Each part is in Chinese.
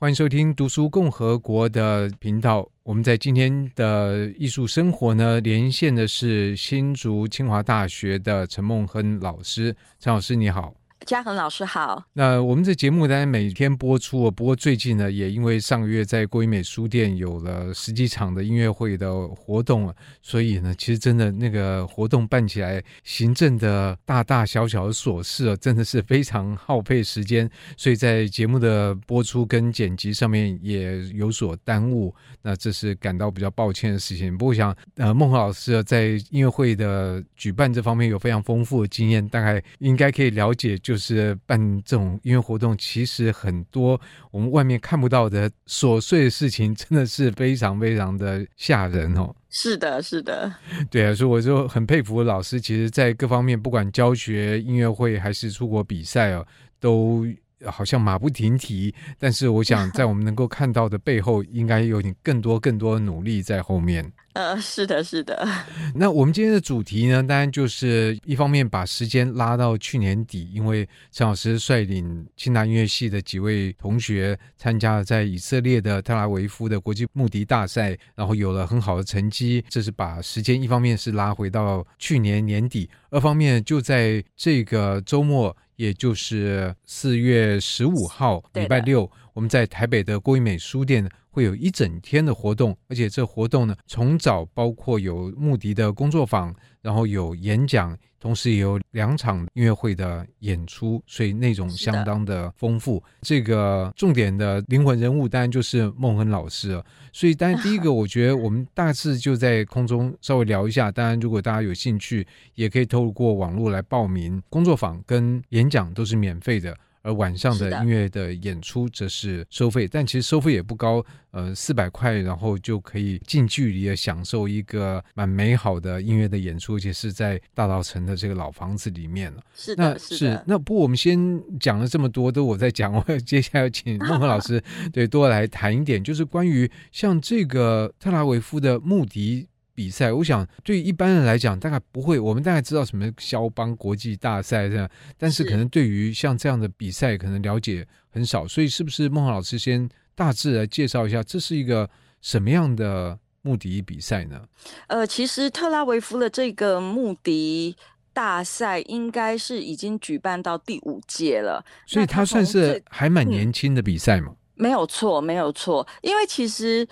欢迎收听读书共和国的频道。我们在今天的艺术生活呢，连线的是新竹清华大学的陈梦亨老师。陈老师你好。嘉恒老师好。那我们这节目当然每天播出，不过最近呢，也因为上个月在国美书店有了十几场的音乐会的活动，所以呢，其实真的那个活动办起来，行政的大大小小的琐事啊，真的是非常耗费时间，所以在节目的播出跟剪辑上面也有所耽误。那这是感到比较抱歉的事情。不过想，呃，孟亨老师在音乐会的举办这方面有非常丰富的经验，大概应该可以了解。就是办这种音乐活动，其实很多我们外面看不到的琐碎的事情，真的是非常非常的吓人哦。是的，是的，对啊，所以我就很佩服老师，其实在各方面，不管教学、音乐会还是出国比赛哦，都。好像马不停蹄，但是我想 在我们能够看到的背后，应该有点更多更多的努力在后面。呃，是的，是的。那我们今天的主题呢，当然就是一方面把时间拉到去年底，因为陈老师率领清大音乐系的几位同学参加了在以色列的特拉维夫的国际木笛大赛，然后有了很好的成绩。这是把时间一方面是拉回到去年年底，二方面就在这个周末。也就是四月十五号礼拜六，我们在台北的郭美书店会有一整天的活动，而且这活动呢，从早包括有穆迪的工作坊，然后有演讲。同时也有两场音乐会的演出，所以内容相当的丰富。这个重点的灵魂人物当然就是孟恒老师了。所以，当然第一个，我觉得我们大致就在空中稍微聊一下。当然，如果大家有兴趣，也可以透过网络来报名。工作坊跟演讲都是免费的。而晚上的音乐的演出则是收费，但其实收费也不高，呃，四百块，然后就可以近距离的享受一个蛮美好的音乐的演出，而且是在大稻城的这个老房子里面了。是的，那是，是那不，我们先讲了这么多，都我在讲，我接下来要请孟和老师对多来谈一点，就是关于像这个特拉维夫的木笛。比赛，我想对于一般人来讲，大概不会。我们大概知道什么肖邦国际大赛这样，但是可能对于像这样的比赛，可能了解很少。所以，是不是孟亨老师先大致来介绍一下，这是一个什么样的穆迪比赛呢？呃，其实特拉维夫的这个穆迪大赛应该是已经举办到第五届了，所以它算是还蛮年轻的比赛嘛？嗯，没有错，没有错，因为其实。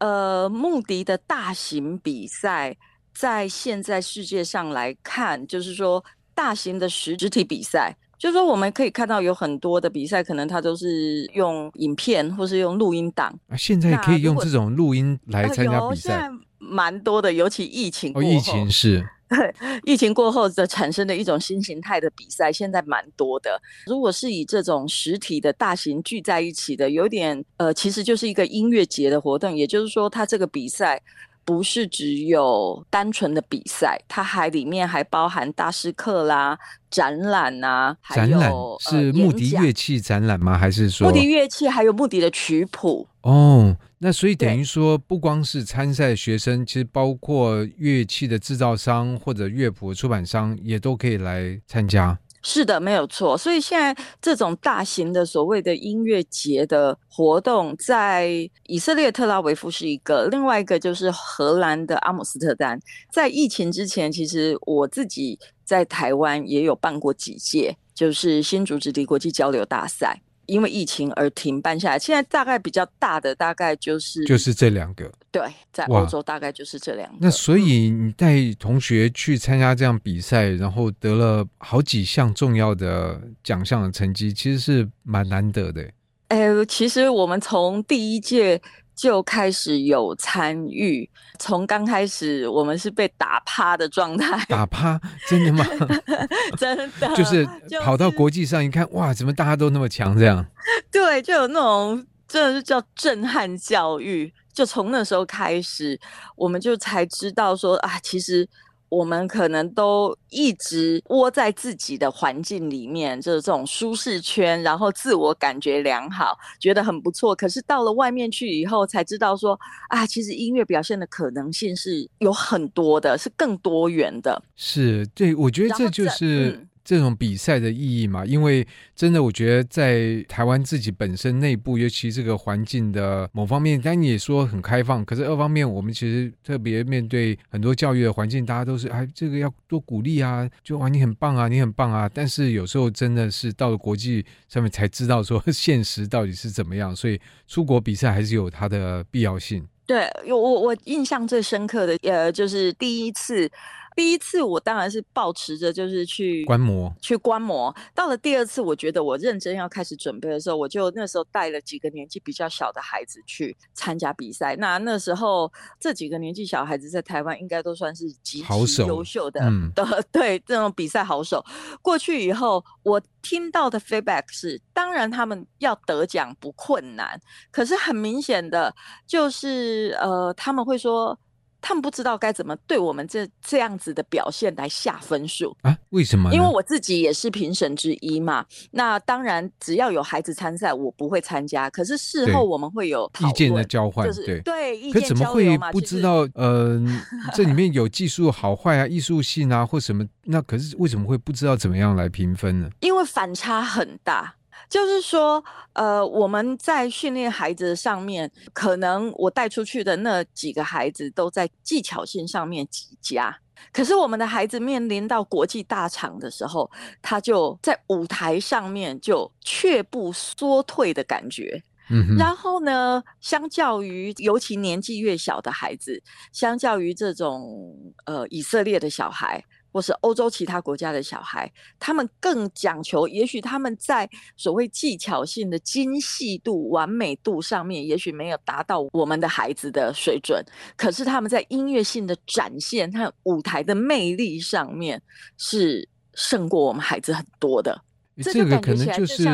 呃，穆迪的大型比赛，在现在世界上来看，就是说大型的实实体比赛，就是说我们可以看到有很多的比赛，可能它都是用影片或是用录音档。啊，现在可以用这种录音来参加比赛，呃，蛮多的，尤其疫情。哦，疫情是。疫情过后的产生的一种新形态的比赛，现在蛮多的。如果是以这种实体的大型聚在一起的，有点呃，其实就是一个音乐节的活动。也就是说，它这个比赛不是只有单纯的比赛，它还里面还包含大师课啦、展览啊，还有展览是木笛乐器展览吗？还是说木笛乐器还有木笛的曲谱？哦。那所以等于说，不光是参赛学生，其实包括乐器的制造商或者乐谱出版商也都可以来参加。是的，没有错。所以现在这种大型的所谓的音乐节的活动，在以色列特拉维夫是一个，另外一个就是荷兰的阿姆斯特丹。在疫情之前，其实我自己在台湾也有办过几届，就是新竹直笛国际交流大赛。因为疫情而停办下来，现在大概比较大的大概就是就是这两个。对，在欧洲大概就是这两个。那所以你带同学去参加这样比赛，然后得了好几项重要的奖项的成绩，其实是蛮难得的。哎，其实我们从第一届。就开始有参与，从刚开始我们是被打趴的状态。打趴？真的吗？真的，就是跑到国际上一看，就是、哇，怎么大家都那么强？这样？对，就有那种真的是叫震撼教育。就从那时候开始，我们就才知道说啊，其实。我们可能都一直窝在自己的环境里面，就是这种舒适圈，然后自我感觉良好，觉得很不错。可是到了外面去以后，才知道说啊，其实音乐表现的可能性是有很多的，是更多元的。是，对，我觉得这就是。这种比赛的意义嘛？因为真的，我觉得在台湾自己本身内部，尤其这个环境的某方面，当然也说很开放，可是二方面，我们其实特别面对很多教育的环境，大家都是哎，这个要多鼓励啊，就哇，你很棒啊，你很棒啊。但是有时候真的是到了国际上面才知道说 现实到底是怎么样，所以出国比赛还是有它的必要性。对，我我我印象最深刻的，呃，就是第一次。第一次我当然是抱持着就是去观摩，去观摩。到了第二次，我觉得我认真要开始准备的时候，我就那时候带了几个年纪比较小的孩子去参加比赛。那那时候这几个年纪小孩子在台湾应该都算是极其优秀的，嗯，的 对这种比赛好手。过去以后，我听到的 feedback 是，当然他们要得奖不困难，可是很明显的就是呃，他们会说。他们不知道该怎么对我们这这样子的表现来下分数啊？为什么？因为我自己也是评审之一嘛。那当然，只要有孩子参赛，我不会参加。可是事后我们会有意见的交换，就是对对意见交流嘛。可怎么会不知道？呃，这里面有技术好坏啊，艺术性啊，或什么？那可是为什么会不知道怎么样来评分呢？因为反差很大。就是说，呃，我们在训练孩子上面，可能我带出去的那几个孩子都在技巧性上面极佳，可是我们的孩子面临到国际大场的时候，他就在舞台上面就却步缩退的感觉。嗯。然后呢，相较于尤其年纪越小的孩子，相较于这种呃以色列的小孩。或是欧洲其他国家的小孩，他们更讲求，也许他们在所谓技巧性的精细度、完美度上面，也许没有达到我们的孩子的水准。可是他们在音乐性的展现和舞台的魅力上面，是胜过我们孩子很多的。这个可能就是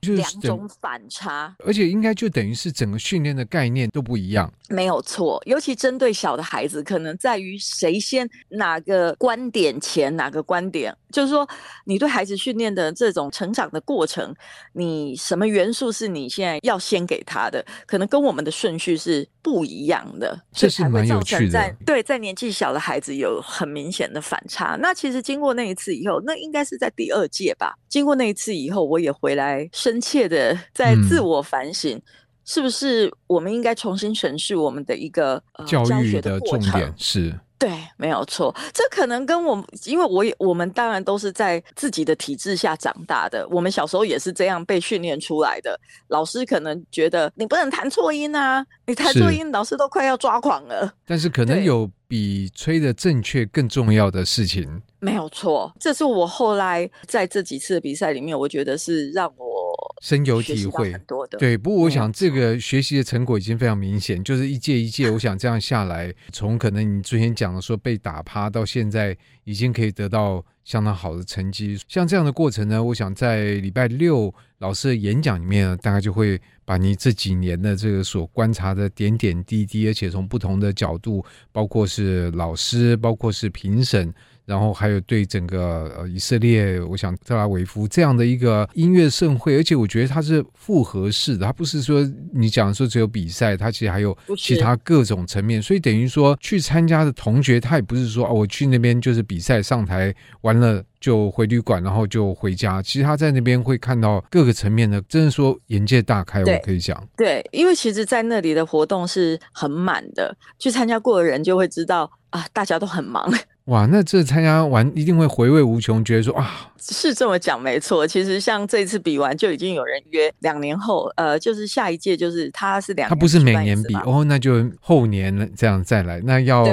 就是两种反差，而且应该就等于是整个训练的概念都不一样。没有错，尤其针对小的孩子，可能在于谁先哪个观点前哪个观点，就是说你对孩子训练的这种成长的过程，你什么元素是你现在要先给他的，可能跟我们的顺序是不一样的，这是蛮有趣的。在对，在年纪小的孩子有很明显的反差。那其实经过那一次以后，那应该是在第二届吧。经过那一次以后，我也回来深切的在自我反省。嗯是不是我们应该重新审视我们的一个、呃、教育的重点是？对，没有错。这可能跟我们，因为我也我们当然都是在自己的体制下长大的，我们小时候也是这样被训练出来的。老师可能觉得你不能弹错音啊，你弹错音，老师都快要抓狂了。但是可能有比吹的正确更重要的事情。没有错，这是我后来在这几次的比赛里面，我觉得是让我。深有体会，对。不过我想这个学习的成果已经非常明显，就是一届一届，我想这样下来，从可能你之前讲的说被打趴到现在，已经可以得到相当好的成绩。像这样的过程呢，我想在礼拜六老师的演讲里面呢，大概就会把你这几年的这个所观察的点点滴滴，而且从不同的角度，包括是老师，包括是评审。然后还有对整个呃以色列，我想特拉维夫这样的一个音乐盛会，而且我觉得它是复合式的，它不是说你讲说只有比赛，它其实还有其他各种层面，所以等于说去参加的同学，他也不是说哦，我去那边就是比赛上台完了就回旅馆，然后就回家。其实他在那边会看到各个层面的，真的说眼界大开，我可以讲。对，因为其实，在那里的活动是很满的，去参加过的人就会知道啊，大家都很忙。哇，那这参加完一定会回味无穷，觉得说啊，是这么讲没错。其实像这次比完，就已经有人约两年后，呃，就是下一届，就是他是两年，他不是每年比哦，那就后年这样再来，那要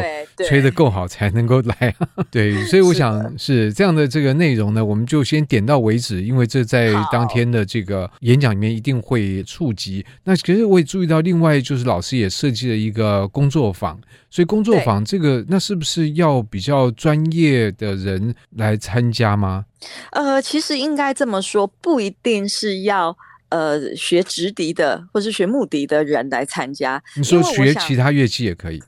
吹得够好才能够来。对，对，所以我想是，是这样的这个内容呢，我们就先点到为止，因为这在当天的这个演讲里面一定会触及。那其实我也注意到，另外就是老师也设计了一个工作坊。所以工作坊这个，那是不是要比较专业的人来参加吗？呃，其实应该这么说，不一定是要呃学直笛的或是学木笛的人来参加。你说学其他乐器也可以？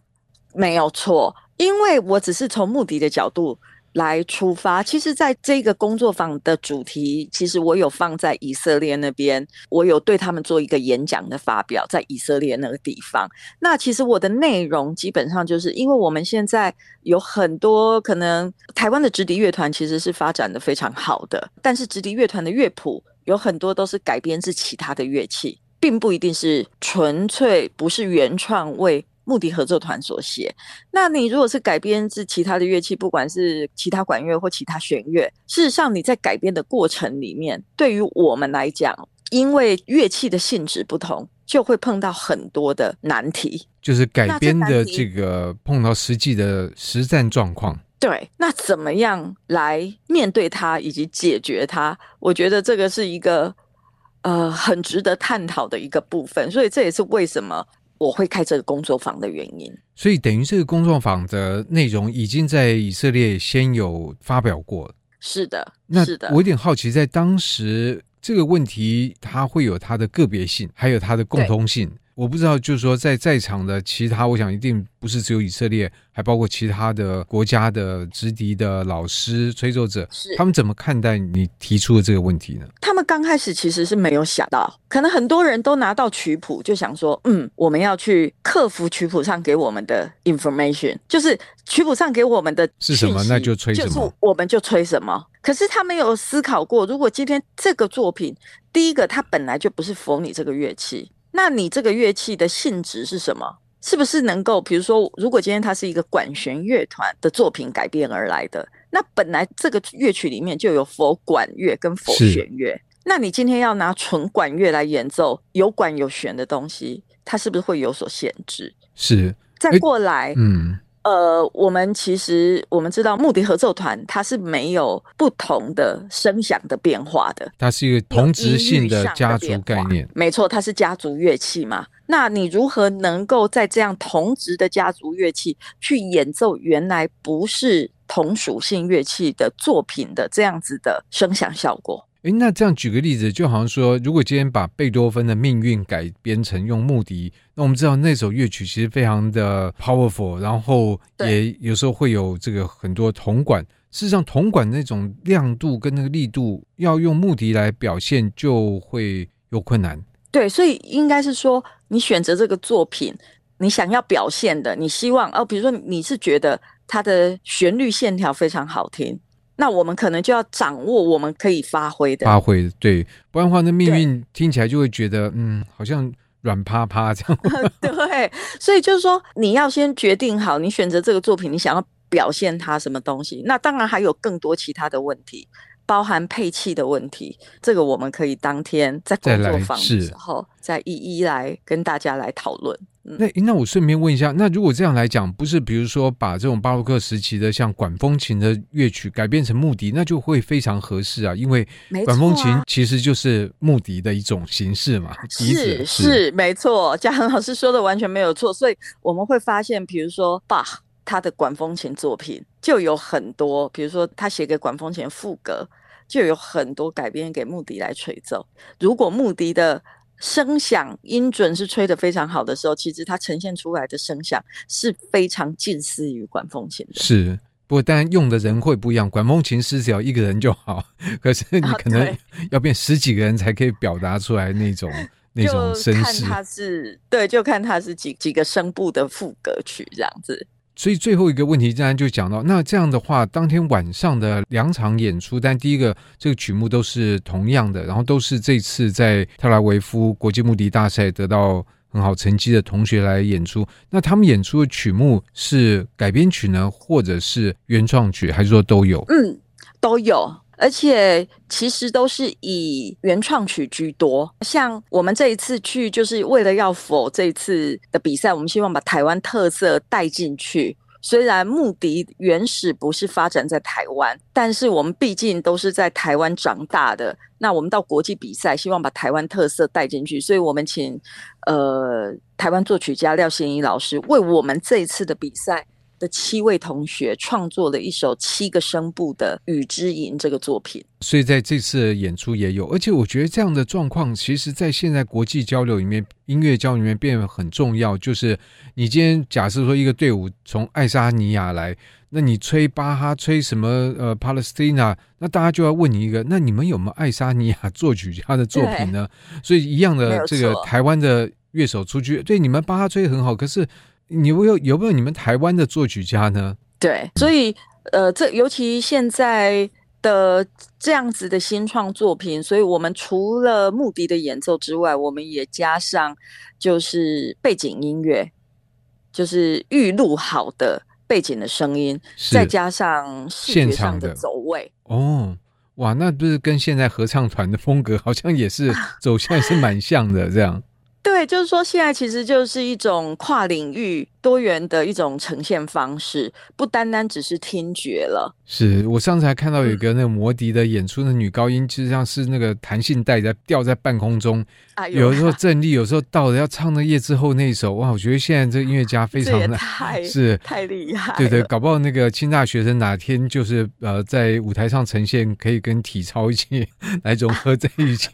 没有错，因为我只是从木笛的角度来出发。其实，在这个工作坊的主题，其实我有放在以色列那边，我有对他们做一个演讲的发表，在以色列那个地方。那其实我的内容基本上就是，因为我们现在有很多可能台湾的直笛乐团其实是发展的非常好的，但是直笛乐团的乐谱有很多都是改编自其他的乐器，并不一定是纯粹不是原创为。木笛合奏团所写，那你如果是改编自其他的乐器，不管是其他管乐或其他弦乐，事实上你在改编的过程里面，对于我们来讲，因为乐器的性质不同，就会碰到很多的难题。就是改编的这个碰到实际的实战状况。对，那怎么样来面对它以及解决它？我觉得这个是一个呃很值得探讨的一个部分。所以这也是为什么。我会开这个工作坊的原因，所以等于这个工作坊的内容已经在以色列先有发表过。是的，是的。我有点好奇，在当时这个问题，它会有它的个别性，还有它的共通性。我不知道，就是说，在在场的其他，我想一定不是只有以色列，还包括其他的国家的直笛的老师、吹奏者，是他们怎么看待你提出的这个问题呢？他们刚开始其实是没有想到，可能很多人都拿到曲谱就想说，嗯，我们要去克服曲谱上给我们的 information，就是曲谱上给我们的是什么，那就吹什么，就是我们就吹什么。可是他没有思考过，如果今天这个作品，第一个它本来就不是 for 你这个乐器。那你这个乐器的性质是什么？是不是能够，比如说，如果今天它是一个管弦乐团的作品改编而来的，那本来这个乐曲里面就有佛管乐跟佛弦乐，那你今天要拿纯管乐来演奏有管有弦的东西，它是不是会有所限制？是。再过来，嗯。呃，我们其实我们知道穆迪合奏团它是没有不同的声响的变化的，它是一个同质性的家族概念。没错，它是家族乐器嘛。那你如何能够在这样同质的家族乐器去演奏原来不是同属性乐器的作品的这样子的声响效果？诶，那这样举个例子，就好像说，如果今天把贝多芬的命运改编成用木笛，那我们知道那首乐曲其实非常的 powerful，然后也有时候会有这个很多铜管。事实上，铜管那种亮度跟那个力度，要用木笛来表现就会有困难。对，所以应该是说，你选择这个作品，你想要表现的，你希望哦，比如说你是觉得它的旋律线条非常好听。那我们可能就要掌握我们可以发挥的，发挥对，不然的话，那命运听起来就会觉得，嗯，好像软趴趴这样。对，所以就是说，你要先决定好，你选择这个作品，你想要表现它什么东西。那当然还有更多其他的问题，包含配器的问题，这个我们可以当天在工作坊的时候再一一来跟大家来讨论。那那我顺便问一下，那如果这样来讲，不是比如说把这种巴洛克时期的像管风琴的乐曲改变成木笛，那就会非常合适啊，因为管风琴其实就是木笛的一种形式嘛。是是，是没错，嘉恒老师说的完全没有错。所以我们会发现，比如说巴哈他的管风琴作品就有很多，比如说他写给管风琴副歌，就有很多改编给木笛来吹奏。如果木笛的声响音准是吹得非常好的时候，其实它呈现出来的声响是非常近似于管风琴的。是，不过当然用的人会不一样。管风琴师只要一个人就好，可是你可能 要变十几个人才可以表达出来那种 那种声势。看他是对，就看他是几几个声部的副歌曲这样子。所以最后一个问题，当然就讲到，那这样的话，当天晚上的两场演出，但第一个这个曲目都是同样的，然后都是这次在特拉维夫国际木笛大赛得到很好成绩的同学来演出。那他们演出的曲目是改编曲呢，或者是原创曲，还是说都有？嗯，都有。而且其实都是以原创曲居多，像我们这一次去，就是为了要否这一次的比赛，我们希望把台湾特色带进去。虽然木笛原始不是发展在台湾，但是我们毕竟都是在台湾长大的。那我们到国际比赛，希望把台湾特色带进去，所以我们请呃台湾作曲家廖先一老师为我们这一次的比赛。的七位同学创作了一首七个声部的《雨之吟》这个作品，所以在这次演出也有。而且我觉得这样的状况，其实在现在国际交流里面，音乐交流里面变得很重要。就是你今天假设说一个队伍从爱沙尼亚来，那你吹巴哈，吹什么呃 Palestina，那大家就要问你一个，那你们有没有爱沙尼亚作曲家的作品呢？所以一样的这个台湾的乐手出去，对你们巴哈吹很好，可是你有有有没有你们台湾的作曲家呢？对，所以呃，这尤其现在。的这样子的新创作品，所以我们除了木笛的演奏之外，我们也加上就是背景音乐，就是预录好的背景的声音，再加上视觉上的走位。哦，哇，那不是跟现在合唱团的风格好像也是走向是蛮像的这样。对，就是说现在其实就是一种跨领域。多元的一种呈现方式，不单单只是听觉了。是我上次还看到有一个那个魔笛的演出的女高音，其实像是那个弹性带在吊在半空中，啊、有的时候 振力，有时候到了要唱那夜之后那一首，哇！我觉得现在这个音乐家非常的，太 是太厉害。对对，搞不好那个清大学生哪天就是呃在舞台上呈现，可以跟体操一起 来融合在一起。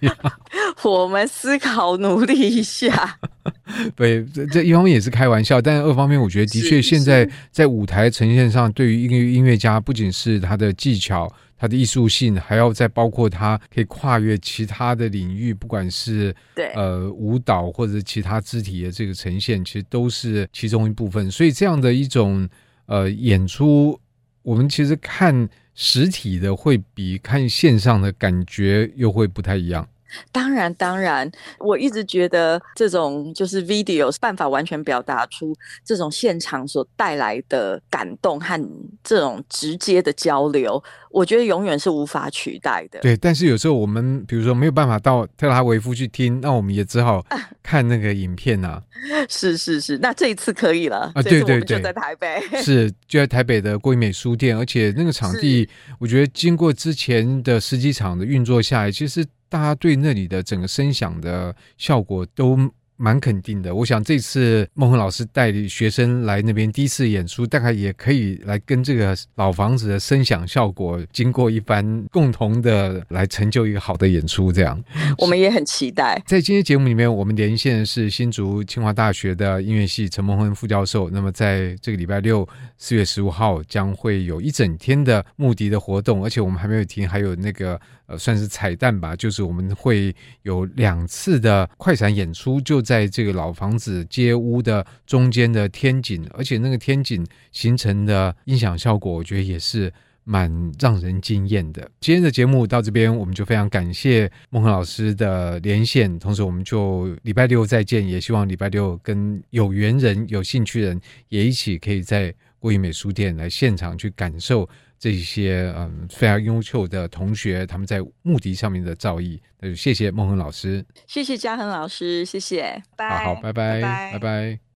我们思考努力一下。对，这这一方面也是开玩笑，但是二方面，我觉得的确现在在舞台呈现上，对于音乐音乐家，不仅是他的技巧、他的艺术性，还要再包括他可以跨越其他的领域，不管是对呃舞蹈或者其他肢体的这个呈现，其实都是其中一部分。所以这样的一种呃演出，我们其实看实体的会比看线上的感觉又会不太一样。当然，当然，我一直觉得这种就是 video 办法完全表达出这种现场所带来的感动和这种直接的交流，我觉得永远是无法取代的。对，但是有时候我们比如说没有办法到特拉维夫去听，那我们也只好 看那个影片啊。是是是，那这一次可以了啊！对对对，就在台北，是就在台北的国艺美书店，而且那个场地，我觉得经过之前的十几场的运作下来，其实。大家对那里的整个声响的效果都蛮肯定的。我想这次孟恒老师带领学生来那边第一次演出，大概也可以来跟这个老房子的声响效果经过一番共同的来成就一个好的演出。这样，我们也很期待。在今天节目里面，我们连线的是新竹清华大学的音乐系陈孟恒副教授。那么在这个礼拜六四月十五号将会有一整天的木笛的活动，而且我们还没有停，还有那个。算是彩蛋吧，就是我们会有两次的快闪演出，就在这个老房子街屋的中间的天井，而且那个天井形成的音响效果，我觉得也是蛮让人惊艳的。今天的节目到这边，我们就非常感谢孟恒老师的连线，同时我们就礼拜六再见，也希望礼拜六跟有缘人、有兴趣人也一起可以在国艺美书店来现场去感受。这些嗯非常优秀的同学，他们在目的上面的造诣，那就谢谢孟恒老师，谢谢嘉恒老师，谢谢，好好，拜拜，拜拜。拜拜。